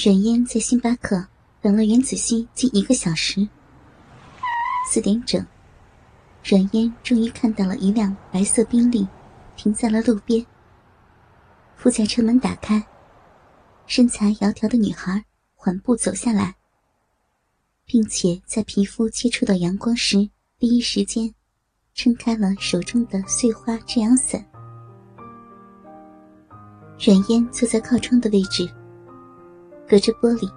阮嫣在星巴克等了袁子熙近一个小时。四点整，阮嫣终于看到了一辆白色宾利，停在了路边。副驾车门打开，身材窈窕的女孩缓步走下来，并且在皮肤接触到阳光时，第一时间撑开了手中的碎花遮阳伞。阮嫣坐在靠窗的位置。隔着玻璃，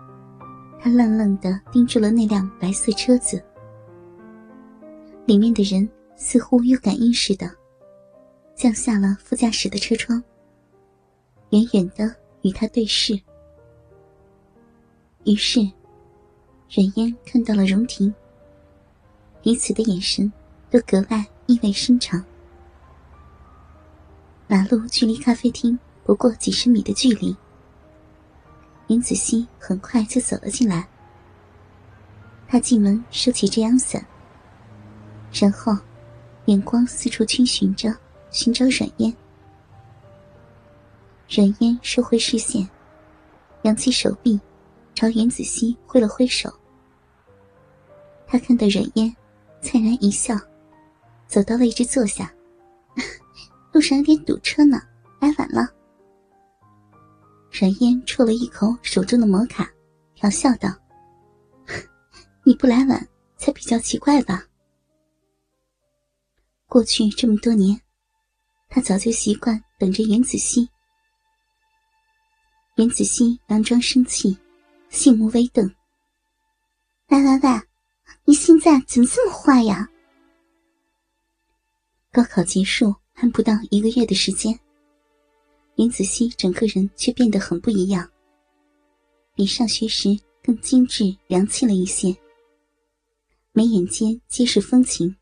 他愣愣的盯住了那辆白色车子。里面的人似乎有感应似的，降下了副驾驶的车窗，远远的与他对视。于是，阮嫣看到了荣婷。彼此的眼神都格外意味深长。马路距离咖啡厅不过几十米的距离。林子熙很快就走了进来。他进门收起遮阳伞，然后眼光四处逡巡着，寻找阮嫣。阮嫣收回视线，扬起手臂，朝袁子熙挥了挥手。他看到阮嫣，灿然一笑，走到位置坐下。路上有点堵车呢，来晚了。冉烟啜了一口手中的摩卡，调笑道：“你不来晚才比较奇怪吧？”过去这么多年，他早就习惯等着袁子熙。袁子熙佯装生气，细目微瞪：“喂喂喂，你现在怎么这么坏呀？”高考结束还不到一个月的时间。林子熙整个人却变得很不一样，比上学时更精致洋气了一些。眉眼间皆是风情，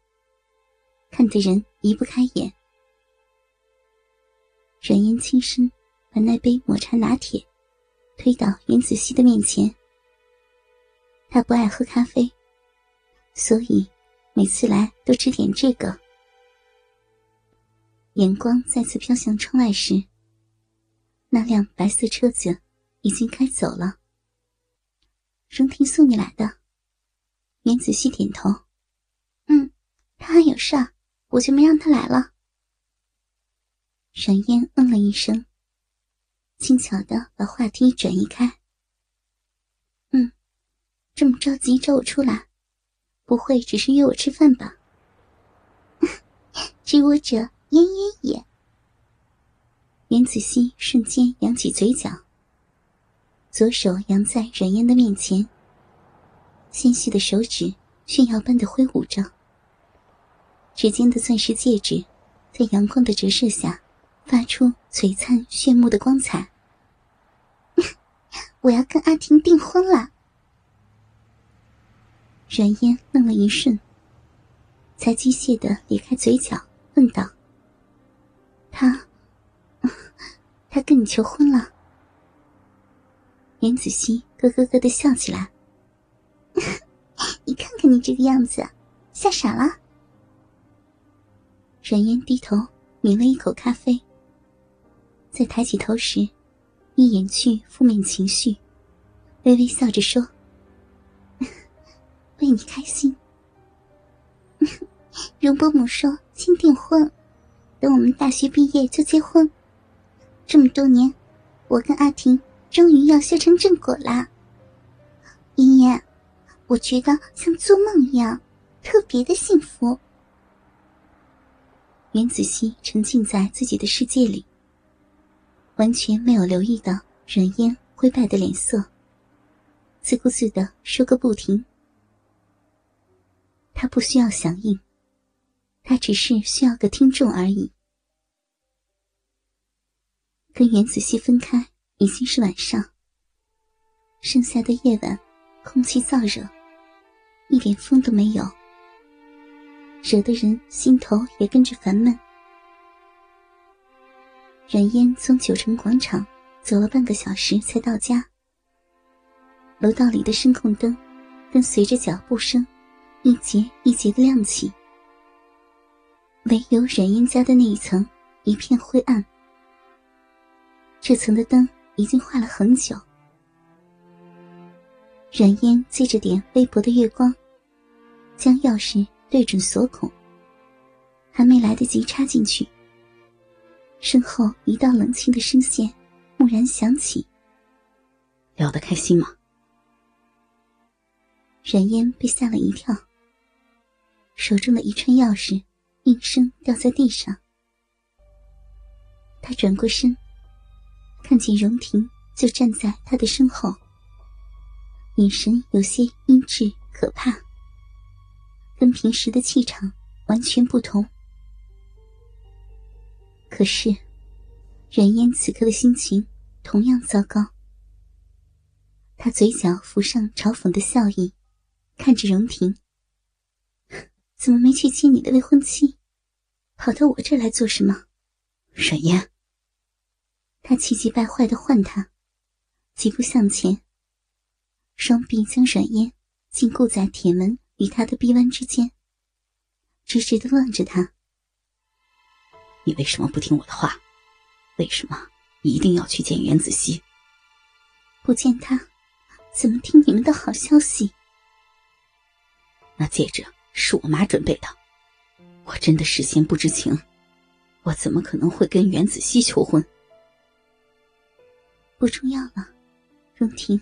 看得人移不开眼。软烟轻声把那杯抹茶拿铁推到云子熙的面前。他不爱喝咖啡，所以每次来都只点这个。眼光再次飘向窗外时。那辆白色车子已经开走了。荣婷送你来的，袁子熙点头。嗯，他还有事，我就没让他来了。冉嫣嗯了一声，轻巧的把话题转移开。嗯，这么着急找我出来，不会只是约我吃饭吧？知我者焉焉也。袁子熙瞬间扬起嘴角，左手扬在阮嫣的面前，纤细的手指炫耀般的挥舞着。指尖的钻石戒指，在阳光的折射下，发出璀璨炫目的光彩。我要跟阿婷订婚了。阮嫣愣了一瞬，才机械的咧开嘴角，问道：“他？”他跟你求婚了，袁子熙咯咯咯的笑起来。你看看你这个样子，吓傻了。阮嫣低头抿了一口咖啡，在抬起头时，一掩去负面情绪，微微笑着说：“ 为你开心。容伯母说先订婚，等我们大学毕业就结婚。”这么多年，我跟阿婷终于要修成正果啦！妍妍，我觉得像做梦一样，特别的幸福。袁子熙沉浸在自己的世界里，完全没有留意到阮嫣灰败的脸色，自顾自的说个不停。他不需要响应，他只是需要个听众而已。跟袁子熙分开已经是晚上。剩下的夜晚，空气燥热，一点风都没有，惹得人心头也跟着烦闷。阮嫣从九城广场走了半个小时才到家。楼道里的声控灯，跟随着脚步声，一节一节的亮起。唯有阮嫣家的那一层，一片灰暗。这层的灯已经坏了很久，软烟借着点微薄的月光，将钥匙对准锁孔，还没来得及插进去，身后一道冷清的声线蓦然响起：“聊得开心吗？”软烟被吓了一跳，手中的一串钥匙应声掉在地上。他转过身，看见荣婷就站在他的身后，眼神有些阴鸷可怕，跟平时的气场完全不同。可是，阮烟此刻的心情同样糟糕。他嘴角浮上嘲讽的笑意，看着荣婷：“怎么没去接你的未婚妻，跑到我这儿来做什么？”阮烟。他气急败坏的唤他，几步向前，双臂将软烟禁锢在铁门与他的臂弯之间，直直的望着他。你为什么不听我的话？为什么一定要去见袁子熙？不见他，怎么听你们的好消息？那戒指是我妈准备的，我真的事先不知情，我怎么可能会跟袁子熙求婚？不重要了，荣婷。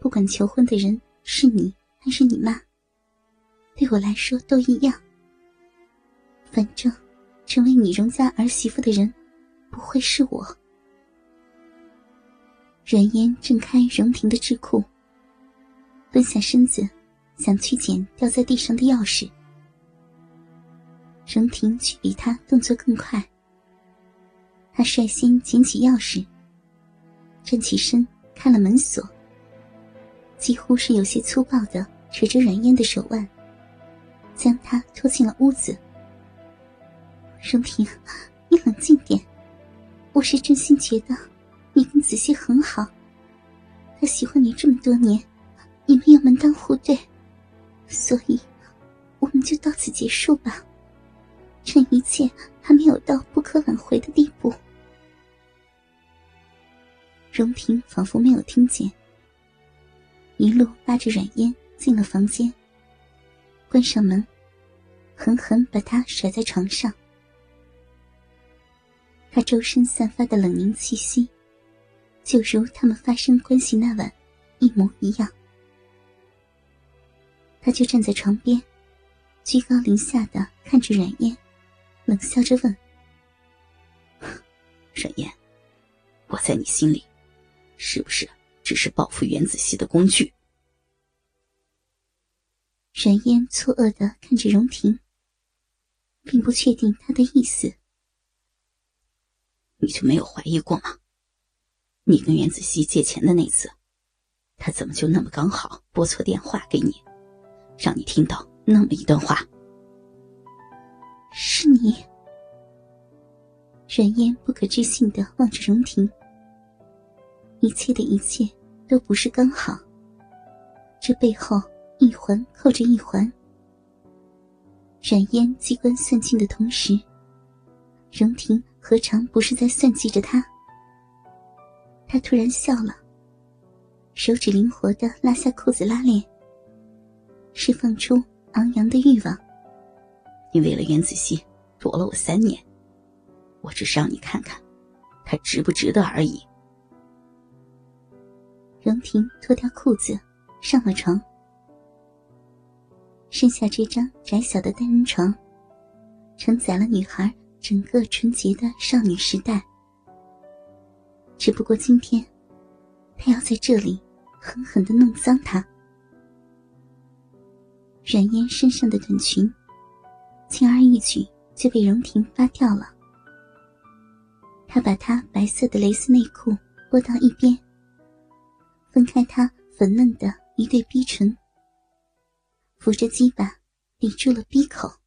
不管求婚的人是你还是你妈，对我来说都一样。反正，成为你荣家儿媳妇的人，不会是我。软烟挣开荣婷的桎梏，蹲下身子，想去捡掉在地上的钥匙。荣婷却比他动作更快，他率先捡起钥匙。站起身，开了门锁。几乎是有些粗暴的扯着软烟的手腕，将她拖进了屋子。荣婷，你冷静点，我是真心觉得你跟子熙很好，他喜欢你这么多年，你们又门当户对，所以我们就到此结束吧，趁一切还没有到不可挽回的地步。荣婷仿佛没有听见，一路拉着软烟进了房间，关上门，狠狠把她甩在床上。他周身散发的冷凝气息，就如他们发生关系那晚一模一样。他就站在床边，居高临下的看着软烟，冷笑着问：“ 软烟，我在你心里？”是不是只是报复袁子熙的工具？冉嫣错愕的看着荣婷，并不确定他的意思。你就没有怀疑过吗？你跟袁子熙借钱的那次，他怎么就那么刚好拨错电话给你，让你听到那么一段话？是你？冉嫣不可置信的望着荣婷。一切的一切都不是刚好，这背后一环扣着一环。冉嫣机关算尽的同时，荣婷何尝不是在算计着他？他突然笑了，手指灵活的拉下裤子拉链，释放出昂扬的欲望。你为了袁子熙躲了我三年，我只是让你看看，他值不值得而已。荣婷脱掉裤子，上了床。剩下这张窄小的单人床，承载了女孩整个纯洁的少女时代。只不过今天，他要在这里狠狠的弄脏她。阮嫣身上的短裙，轻而易举就被荣婷扒掉了。他把她白色的蕾丝内裤拨到一边。分开他粉嫩的一对逼唇，扶着鸡巴抵住了鼻口。